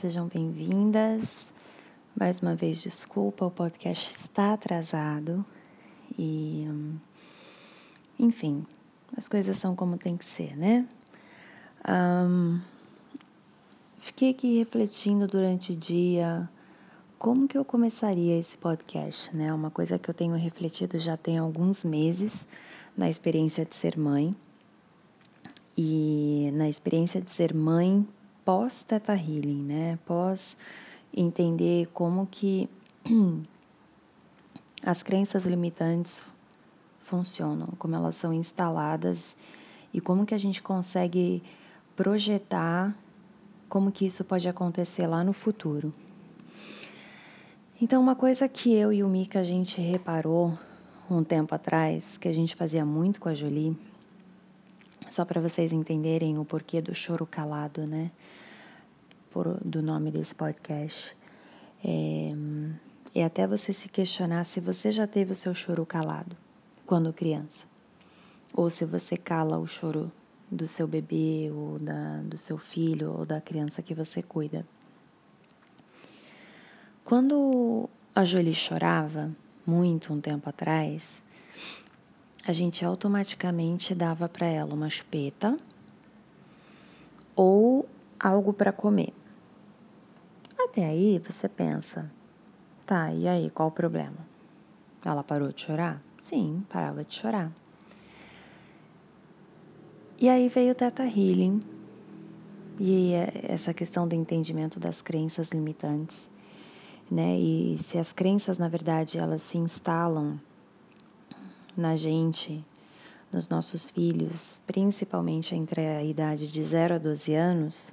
sejam bem-vindas. Mais uma vez, desculpa, o podcast está atrasado e, enfim, as coisas são como tem que ser, né? Um, fiquei aqui refletindo durante o dia como que eu começaria esse podcast, né? Uma coisa que eu tenho refletido já tem alguns meses na experiência de ser mãe e na experiência de ser mãe pós Teta Healing, né? Pós entender como que as crenças limitantes funcionam, como elas são instaladas e como que a gente consegue projetar como que isso pode acontecer lá no futuro. Então, uma coisa que eu e o Mika a gente reparou um tempo atrás, que a gente fazia muito com a Jolie, só para vocês entenderem o porquê do choro calado, né? Por, do nome desse podcast. É, é até você se questionar se você já teve o seu choro calado quando criança. Ou se você cala o choro do seu bebê, ou da, do seu filho, ou da criança que você cuida. Quando a Jolie chorava, muito um tempo atrás, a gente automaticamente dava para ela uma chupeta ou algo para comer. Até aí você pensa, tá, e aí qual o problema? Ela parou de chorar? Sim, parava de chorar. E aí veio o Teta Healing e essa questão do entendimento das crenças limitantes, né? E se as crenças, na verdade, elas se instalam na gente, nos nossos filhos, principalmente entre a idade de 0 a 12 anos,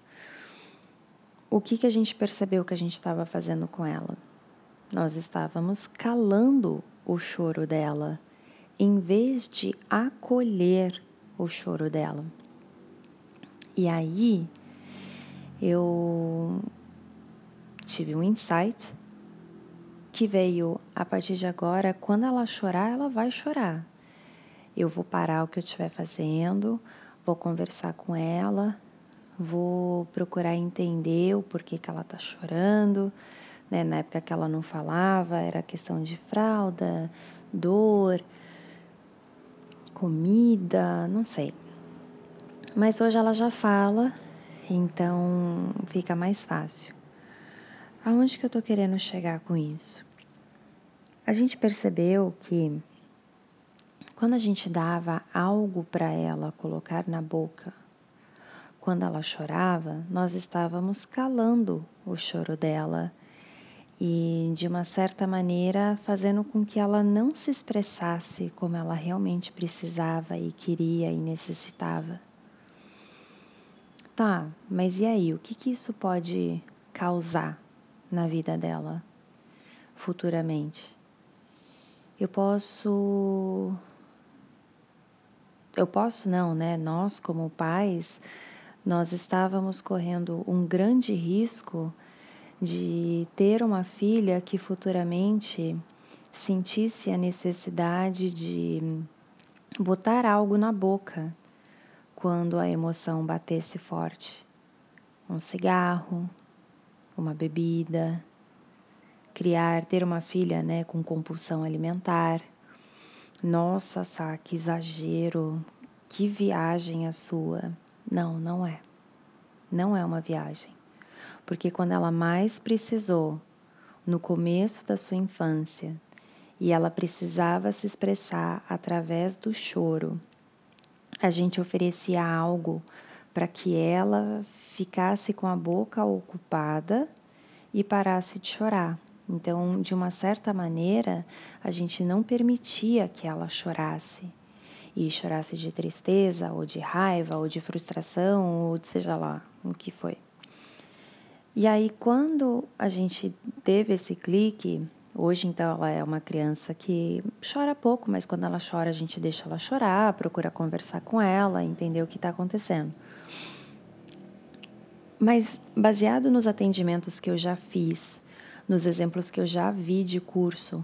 o que, que a gente percebeu que a gente estava fazendo com ela? Nós estávamos calando o choro dela, em vez de acolher o choro dela. E aí eu tive um insight que veio a partir de agora, quando ela chorar, ela vai chorar. Eu vou parar o que eu estiver fazendo, vou conversar com ela, vou procurar entender o porquê que ela está chorando. Né? Na época que ela não falava, era questão de fralda, dor, comida, não sei. Mas hoje ela já fala, então fica mais fácil. Aonde que eu tô querendo chegar com isso? A gente percebeu que quando a gente dava algo para ela colocar na boca, quando ela chorava, nós estávamos calando o choro dela e, de uma certa maneira, fazendo com que ela não se expressasse como ela realmente precisava e queria e necessitava. Tá, mas e aí? O que, que isso pode causar na vida dela futuramente? Eu posso. Eu posso, não, né? Nós, como pais, nós estávamos correndo um grande risco de ter uma filha que futuramente sentisse a necessidade de botar algo na boca quando a emoção batesse forte. Um cigarro, uma bebida, criar, ter uma filha, né, com compulsão alimentar. Nossa, Sá, que exagero, que viagem a sua. Não, não é. Não é uma viagem. Porque quando ela mais precisou, no começo da sua infância, e ela precisava se expressar através do choro, a gente oferecia algo para que ela ficasse com a boca ocupada e parasse de chorar. Então, de uma certa maneira, a gente não permitia que ela chorasse. E chorasse de tristeza, ou de raiva, ou de frustração, ou de seja lá o que foi. E aí, quando a gente teve esse clique, hoje então ela é uma criança que chora pouco, mas quando ela chora, a gente deixa ela chorar, procura conversar com ela, entender o que está acontecendo. Mas baseado nos atendimentos que eu já fiz, nos exemplos que eu já vi de curso,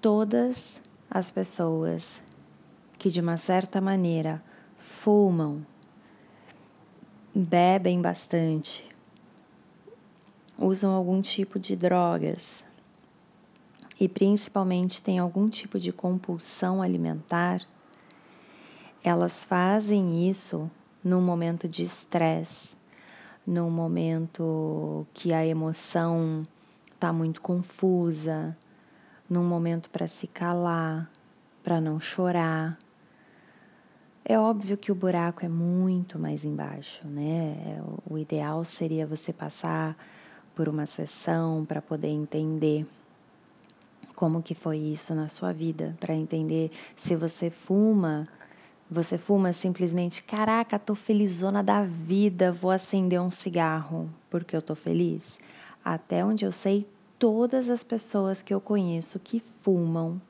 todas as pessoas que de uma certa maneira fumam, bebem bastante usam algum tipo de drogas e principalmente têm algum tipo de compulsão alimentar, elas fazem isso num momento de estresse, num momento que a emoção está muito confusa, num momento para se calar, para não chorar. É óbvio que o buraco é muito mais embaixo, né? É, o ideal seria você passar por uma sessão para poder entender como que foi isso na sua vida, para entender se você fuma, você fuma simplesmente, caraca, tô felizona da vida, vou acender um cigarro porque eu tô feliz. Até onde eu sei, todas as pessoas que eu conheço que fumam,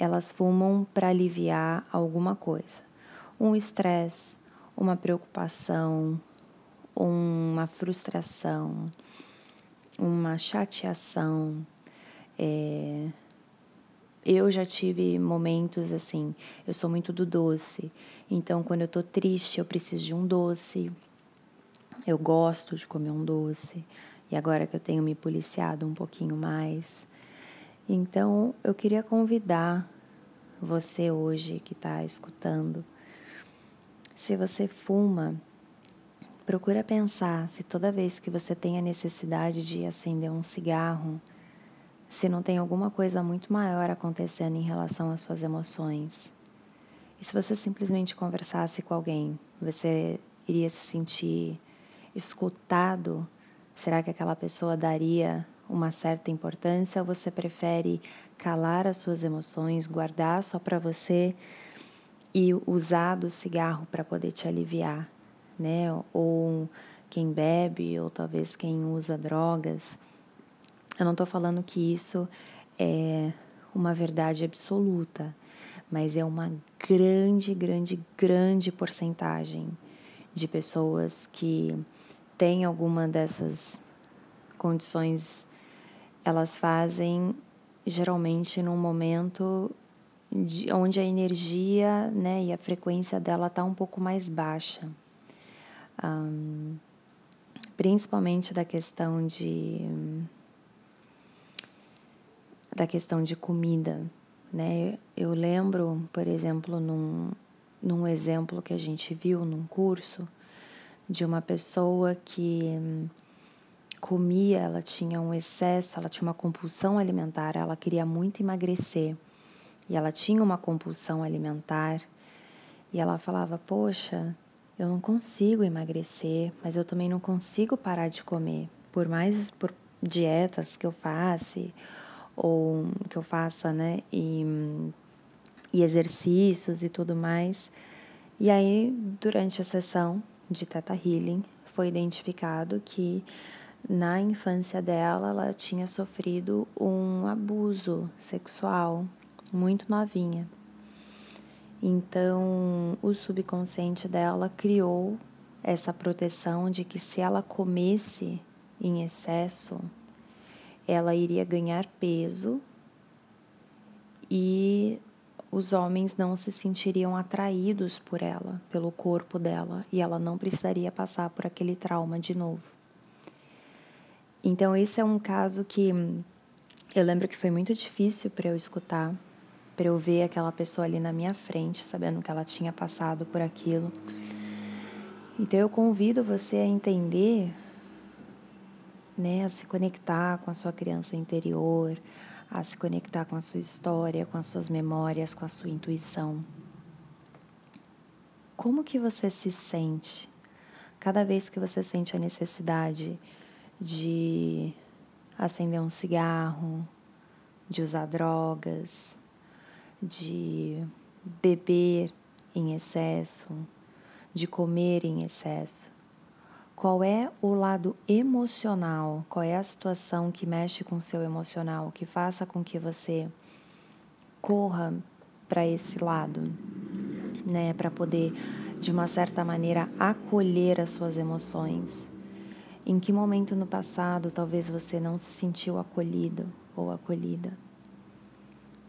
elas fumam para aliviar alguma coisa. Um estresse, uma preocupação, uma frustração, uma chateação. É... Eu já tive momentos assim, eu sou muito do doce, então quando eu tô triste eu preciso de um doce, eu gosto de comer um doce, e agora que eu tenho me policiado um pouquinho mais. Então eu queria convidar você hoje que está escutando, se você fuma, procura pensar se toda vez que você tem a necessidade de acender um cigarro, se não tem alguma coisa muito maior acontecendo em relação às suas emoções. E se você simplesmente conversasse com alguém, você iria se sentir escutado? Será que aquela pessoa daria uma certa importância você prefere calar as suas emoções, guardar só para você e usar do cigarro para poder te aliviar, né? Ou quem bebe, ou talvez quem usa drogas. Eu não estou falando que isso é uma verdade absoluta, mas é uma grande, grande, grande porcentagem de pessoas que têm alguma dessas condições, elas fazem geralmente num momento de, onde a energia né, e a frequência dela está um pouco mais baixa. Um, principalmente da questão de da questão de comida, né? Eu lembro, por exemplo, num, num exemplo que a gente viu num curso de uma pessoa que comia, ela tinha um excesso, ela tinha uma compulsão alimentar, ela queria muito emagrecer. E ela tinha uma compulsão alimentar. E ela falava: Poxa, eu não consigo emagrecer, mas eu também não consigo parar de comer, por mais por dietas que eu faça ou que eu faça, né, e, e exercícios e tudo mais. E aí, durante a sessão de Teta Healing, foi identificado que na infância dela ela tinha sofrido um abuso sexual muito novinha. Então, o subconsciente dela criou essa proteção de que se ela comesse em excesso, ela iria ganhar peso e os homens não se sentiriam atraídos por ela, pelo corpo dela, e ela não precisaria passar por aquele trauma de novo. Então, esse é um caso que eu lembro que foi muito difícil para eu escutar, para eu ver aquela pessoa ali na minha frente, sabendo que ela tinha passado por aquilo. Então eu convido você a entender, né, a se conectar com a sua criança interior, a se conectar com a sua história, com as suas memórias, com a sua intuição. Como que você se sente cada vez que você sente a necessidade de acender um cigarro, de usar drogas, de beber em excesso, de comer em excesso? Qual é o lado emocional? Qual é a situação que mexe com o seu emocional, que faça com que você corra para esse lado, né, para poder de uma certa maneira acolher as suas emoções? Em que momento no passado talvez você não se sentiu acolhido ou acolhida?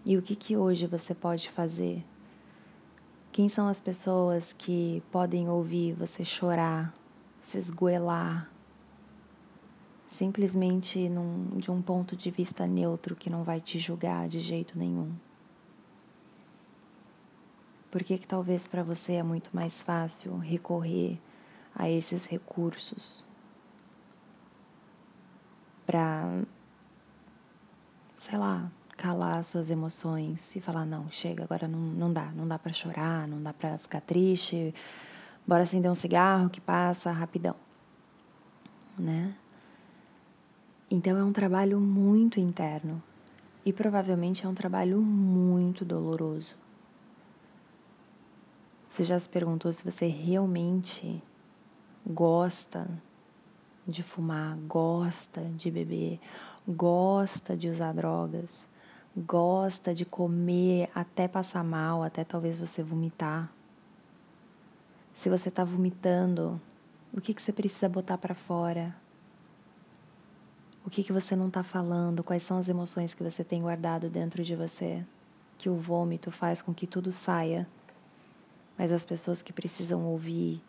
E o que, que hoje você pode fazer? Quem são as pessoas que podem ouvir você chorar, se esgoelar, simplesmente num, de um ponto de vista neutro que não vai te julgar de jeito nenhum. Por que, que talvez para você é muito mais fácil recorrer a esses recursos para, sei lá, calar suas emoções e falar: não, chega, agora não, não dá, não dá para chorar, não dá para ficar triste, bora acender um cigarro que passa rapidão, né? Então é um trabalho muito interno e provavelmente é um trabalho muito doloroso. Você já se perguntou se você realmente gosta de fumar, gosta de beber, gosta de usar drogas, gosta de comer até passar mal, até talvez você vomitar? Se você está vomitando, o que, que você precisa botar para fora? O que, que você não está falando? Quais são as emoções que você tem guardado dentro de você? Que o vômito faz com que tudo saia, mas as pessoas que precisam ouvir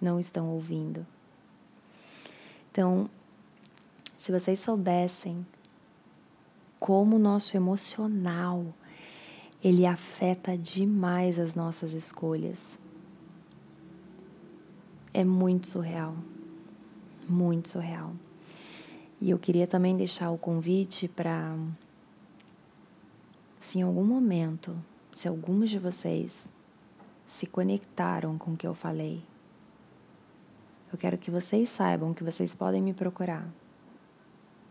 não estão ouvindo. Então, se vocês soubessem como o nosso emocional ele afeta demais as nossas escolhas. É muito surreal. Muito surreal. E eu queria também deixar o convite para, se em algum momento, se alguns de vocês se conectaram com o que eu falei, eu quero que vocês saibam que vocês podem me procurar,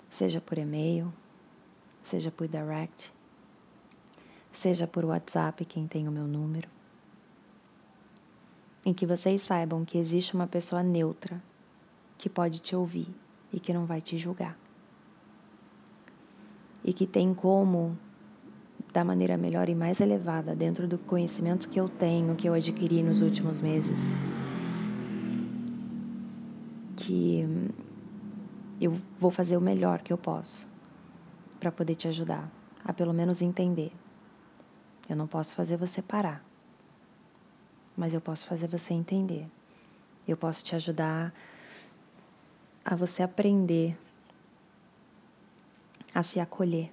seja por e-mail, seja por direct, seja por WhatsApp, quem tem o meu número, em que vocês saibam que existe uma pessoa neutra que pode te ouvir e que não vai te julgar. E que tem como, da maneira melhor e mais elevada, dentro do conhecimento que eu tenho, que eu adquiri nos últimos meses, que eu vou fazer o melhor que eu posso para poder te ajudar a pelo menos entender. Eu não posso fazer você parar, mas eu posso fazer você entender. Eu posso te ajudar a você aprender a se acolher.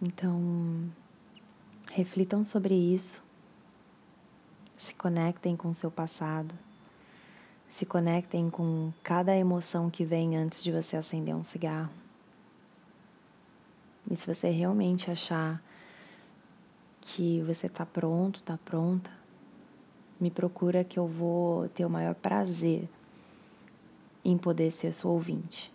Então, reflitam sobre isso, se conectem com o seu passado, se conectem com cada emoção que vem antes de você acender um cigarro. E se você realmente achar que você está pronto, está pronta, me procura que eu vou ter o maior prazer em poder ser sua ouvinte.